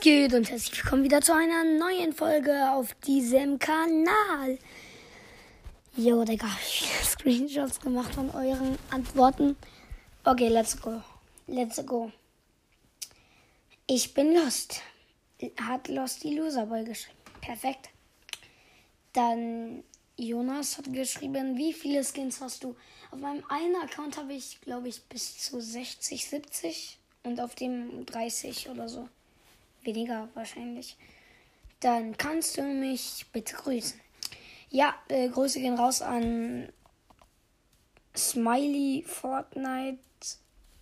Geht und herzlich willkommen wieder zu einer neuen Folge auf diesem Kanal. Jo, Digga, ich habe Screenshots gemacht von euren Antworten. Okay, let's go. Let's go. Ich bin Lost. Hat Lost die Loserboy geschrieben. Perfekt. Dann Jonas hat geschrieben, wie viele Skins hast du? Auf meinem einen Account habe ich, glaube ich, bis zu 60, 70 und auf dem 30 oder so. Weniger wahrscheinlich. Dann kannst du mich bitte grüßen. Ja, äh, Grüße gehen raus an Smiley Fortnite,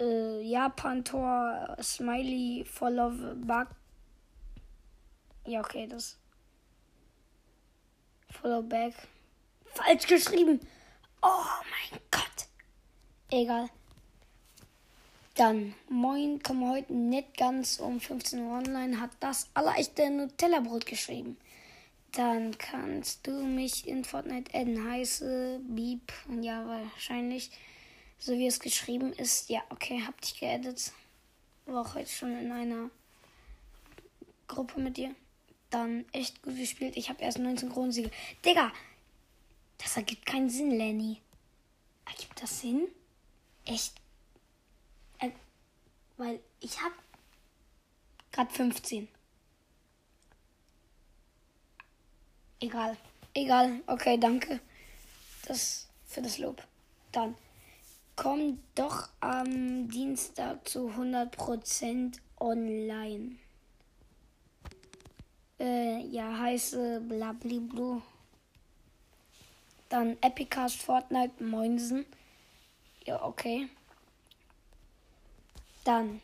äh, Japan Tor, Smiley Follow Bug. Ja, okay, das. Follow Back. Falsch geschrieben. Oh mein Gott. Egal. Dann, moin, komme heute nicht ganz um 15 Uhr online, hat das allerechte Nutella-Brot geschrieben. Dann kannst du mich in Fortnite adden, heiße Beep, ja, wahrscheinlich, so wie es geschrieben ist. Ja, okay, hab dich geaddet. War auch heute schon in einer Gruppe mit dir. Dann echt gut gespielt. Ich habe erst 19 Kronensiege. Digga, das ergibt keinen Sinn, Lenny. Ergibt das Sinn? Echt? Weil ich hab grad 15. Egal. Egal. Okay, danke. Das für das Lob. Dann komm doch am Dienstag zu 100% online. Äh, ja, heiße Blabliblu. Dann Epicast Fortnite Moinsen. Ja, okay. Dann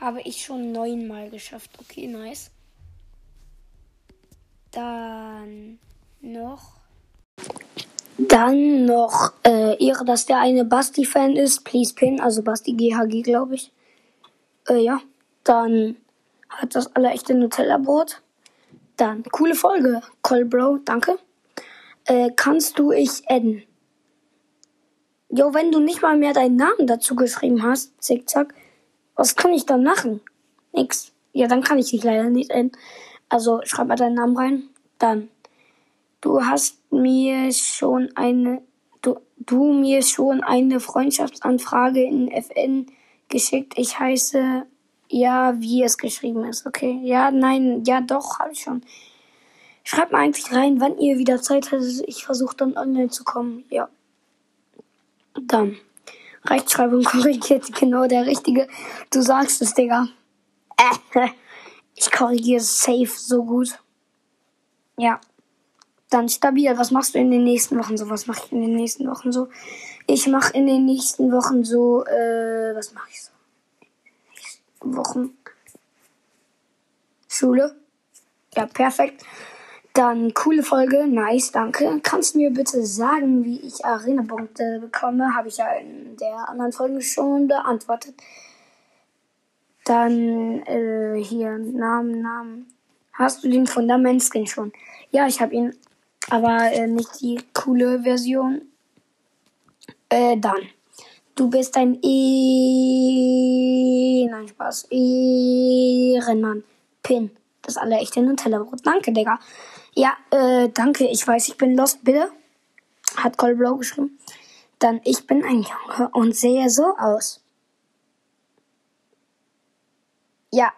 habe ich schon neunmal geschafft. Okay, nice. Dann noch. Dann noch äh, Ehre, dass der eine Basti-Fan ist. Please pin, also Basti GHG, glaube ich. Äh, ja. Dann hat das alle echte Nutella-Brot. Dann, coole Folge. Colbro, danke. Äh, kannst du ich adden? Jo, wenn du nicht mal mehr deinen Namen dazu geschrieben hast, zickzack, was kann ich dann machen? Nix. Ja, dann kann ich dich leider nicht adden. Also, schreib mal deinen Namen rein. Dann. Du hast mir schon eine, du, du mir schon eine Freundschaftsanfrage in FN geschickt. Ich heiße ja, wie es geschrieben ist. Okay. Ja, nein, ja, doch, habe ich schon. Schreibt mal eigentlich rein, wann ihr wieder Zeit hattet. Ich versuche dann online zu kommen. Ja. Dann. Rechtschreibung korrigiert genau der richtige. Du sagst es, Digga. Ich korrigiere safe so gut. Ja. Dann stabil. Was machst du in den nächsten Wochen so? Was mache ich in den nächsten Wochen so? Ich mache in den nächsten Wochen so, äh, was mache ich so? Wochen Schule. Ja, perfekt. Dann coole Folge, nice, danke. Kannst du mir bitte sagen, wie ich Arena-Punkte bekomme? Habe ich ja in der anderen Folge schon beantwortet. Dann äh, hier Namen, Namen. Hast du den Fundament-Skin schon? Ja, ich habe ihn, aber äh, nicht die coole Version. Äh, dann. Du bist ein E. Nein, Spaß. Ehrenmann. Pin. Das alle echte Nutella-Brot. Danke, Digga. Ja, äh, danke. Ich weiß, ich bin lost, bitte. Hat Colblow geschrieben. Dann, ich bin ein Junge und sehe so aus. Ja.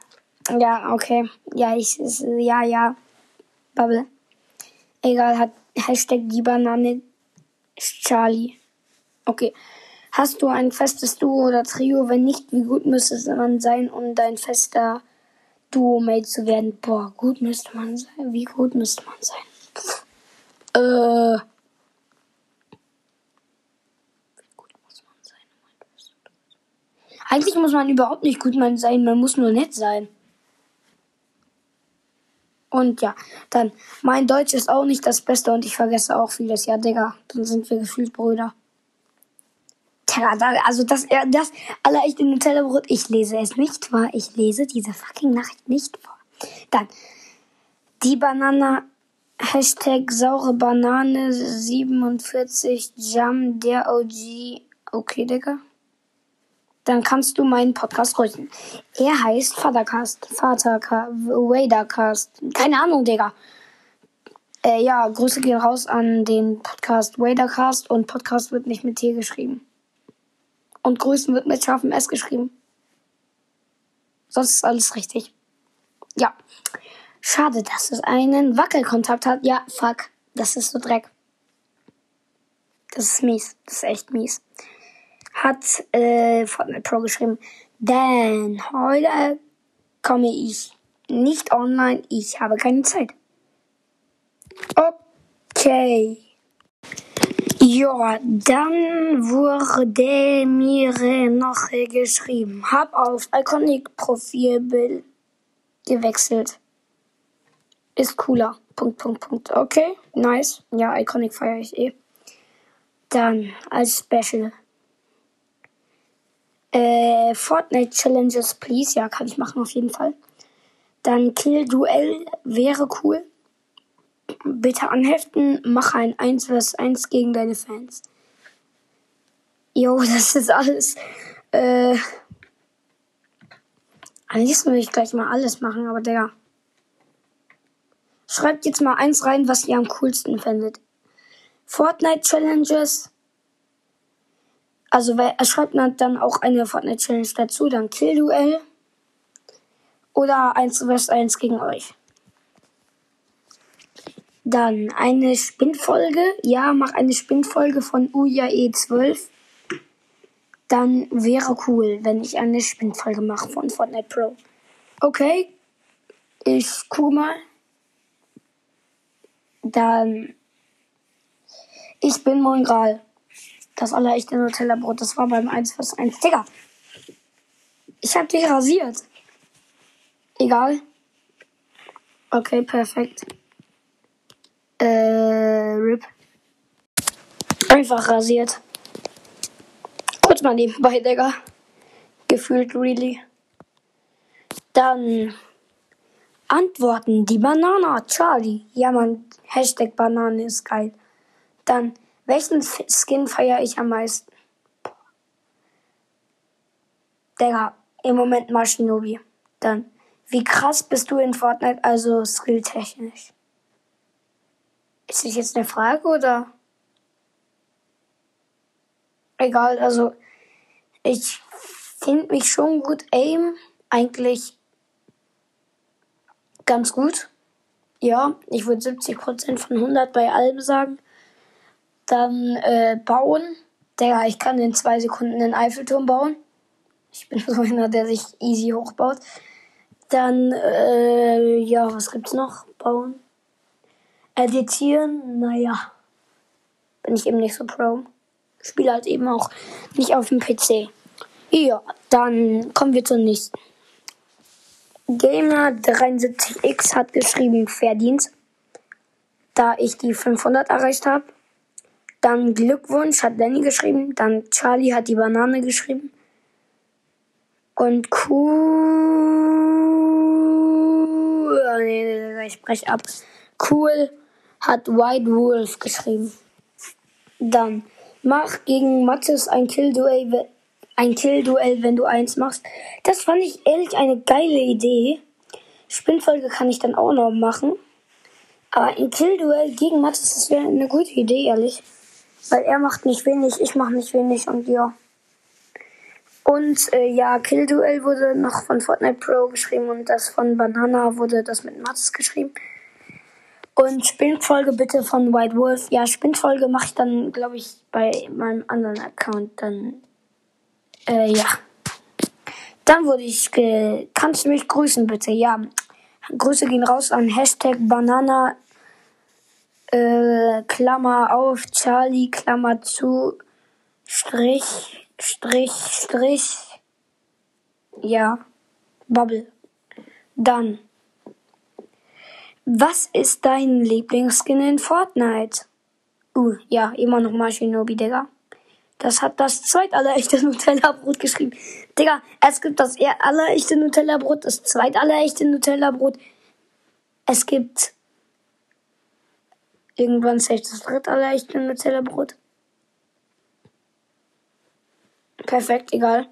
Ja, okay. Ja, ich, ja, ja. Bubble. Egal, hat Hashtag die Banane Charlie. Okay. Hast du ein festes Duo oder Trio? Wenn nicht, wie gut müsste man sein, um dein fester Duo-Mate zu werden? Boah, gut müsste man sein. Wie gut müsste man sein? Äh. Eigentlich muss man überhaupt nicht gut sein, man muss nur nett sein. Und ja, dann, mein Deutsch ist auch nicht das Beste und ich vergesse auch vieles. Ja, Digga, dann sind wir gefühlt Brüder. Nutella. Also das, das aller echte Nutella-Brot. Ich lese es nicht vor. Ich lese diese fucking Nachricht nicht vor. Dann die Banane. Hashtag saure Banane 47 Jam der OG. Okay, Digga. dann kannst du meinen Podcast grüßen. Er heißt Vatercast, Vatercast, Wadercast. Keine Ahnung, Digga. Äh, ja, Grüße gehen raus an den Podcast Wadercast und Podcast wird nicht mit T geschrieben. Und Grüßen wird mit scharfem S geschrieben. Sonst ist alles richtig. Ja. Schade, dass es einen Wackelkontakt hat. Ja, fuck. Das ist so Dreck. Das ist mies. Das ist echt mies hat äh, Fortnite Pro geschrieben, denn heute komme ich nicht online, ich habe keine Zeit. Okay. Ja, dann wurde mir noch geschrieben, hab auf Iconic Profilbild gewechselt. Ist cooler. Punkt, Punkt, Punkt. Okay, nice. Ja, Iconic feiere ich eh. Dann als Special äh, Fortnite Challenges, please. Ja, kann ich machen auf jeden Fall. Dann Kill Duell wäre cool. Bitte anheften, mach ein 1 vs 1 gegen deine Fans. Jo, das ist alles. Äh, am liebsten würde ich gleich mal alles machen, aber der. Schreibt jetzt mal eins rein, was ihr am coolsten findet. Fortnite Challenges, also er schreibt dann auch eine Fortnite Challenge dazu, dann Kill Duell oder 1 vs 1 gegen euch. Dann eine Spinnfolge. Ja, mach eine Spinnfolge von Uja E12. Dann wäre cool, wenn ich eine Spinnfolge mache von Fortnite Pro. Okay. Ich guck mal. Dann. Ich bin Mongral. Das allerechte Nutella-Brot, das war beim 1 vs 1. Digga! Ich hab dich rasiert. Egal. Okay, perfekt. Äh, RIP. Einfach rasiert. Kurz mal nebenbei, Digga. Gefühlt really. Dann Antworten. Die Banana, Charlie. Ja, man. Hashtag Banane ist geil. Dann welchen Skin feiere ich am meisten? Digga, im Moment mal Shinobi. Dann, wie krass bist du in Fortnite, also skilltechnisch? Ist das jetzt eine Frage oder? Egal, also ich finde mich schon gut aim, eigentlich ganz gut. Ja, ich würde 70% von 100 bei allem sagen. Dann äh, bauen. Digga, ich kann in zwei Sekunden einen Eiffelturm bauen. Ich bin so einer, der sich easy hochbaut. Dann, äh, ja, was gibt's noch? Bauen. Editieren, naja. Bin ich eben nicht so pro. Spiele halt eben auch nicht auf dem PC. Ja, dann kommen wir zum nächsten. Gamer73x hat geschrieben, Verdienst, da ich die 500 erreicht habe. Dann Glückwunsch hat Danny geschrieben. Dann Charlie hat die Banane geschrieben. Und cool. Oh, nee, ich spreche ab. Cool hat White Wolf geschrieben. Dann mach gegen Mattes ein Kill-Duell, ein Kill-Duell, wenn du eins machst. Das fand ich ehrlich eine geile Idee. Spinnfolge kann ich dann auch noch machen. Aber ein Kill-Duell gegen Mattes, das wäre eine gute Idee, ehrlich. Weil er macht nicht wenig, ich mach nicht wenig und ja. Und äh, ja, Kill Duell wurde noch von Fortnite Pro geschrieben und das von Banana wurde das mit Mats geschrieben. Und Spinnfolge bitte von White Wolf. Ja, Spinnfolge mache ich dann, glaube ich, bei meinem anderen Account dann. Äh, ja. Dann wurde ich ge Kannst du mich grüßen, bitte? Ja. Grüße gehen raus an Hashtag Banana äh, Klammer auf, Charlie, Klammer zu, Strich, Strich, Strich, ja, Bubble. Dann, was ist dein Lieblingsskin in Fortnite? Uh, ja, immer noch mal Shinobi, Digga. Das hat das zweitallerechte Nutella-Brot geschrieben. Digga, es gibt das allererste Nutella-Brot, das zweitallerechte Nutella-Brot. Es gibt Irgendwann safe das dritte allerleichte Nutella-Brot. Perfekt, egal.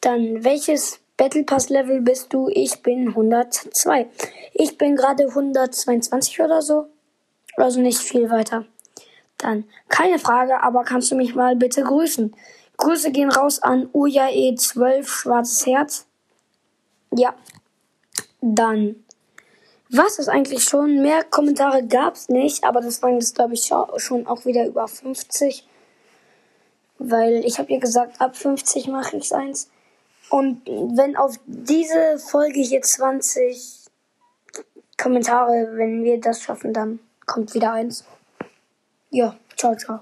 Dann, welches Battle Pass Level bist du? Ich bin 102. Ich bin gerade 122 oder so. Also nicht viel weiter. Dann, keine Frage, aber kannst du mich mal bitte grüßen? Grüße gehen raus an Ujae12 Schwarzes Herz. Ja. Dann, was ist eigentlich schon? Mehr Kommentare gab's nicht, aber das waren jetzt, glaube ich, schon auch wieder über 50. Weil ich habe ja gesagt, ab 50 mache ich's eins. Und wenn auf diese Folge hier 20 Kommentare, wenn wir das schaffen, dann kommt wieder eins. Ja, ciao, ciao.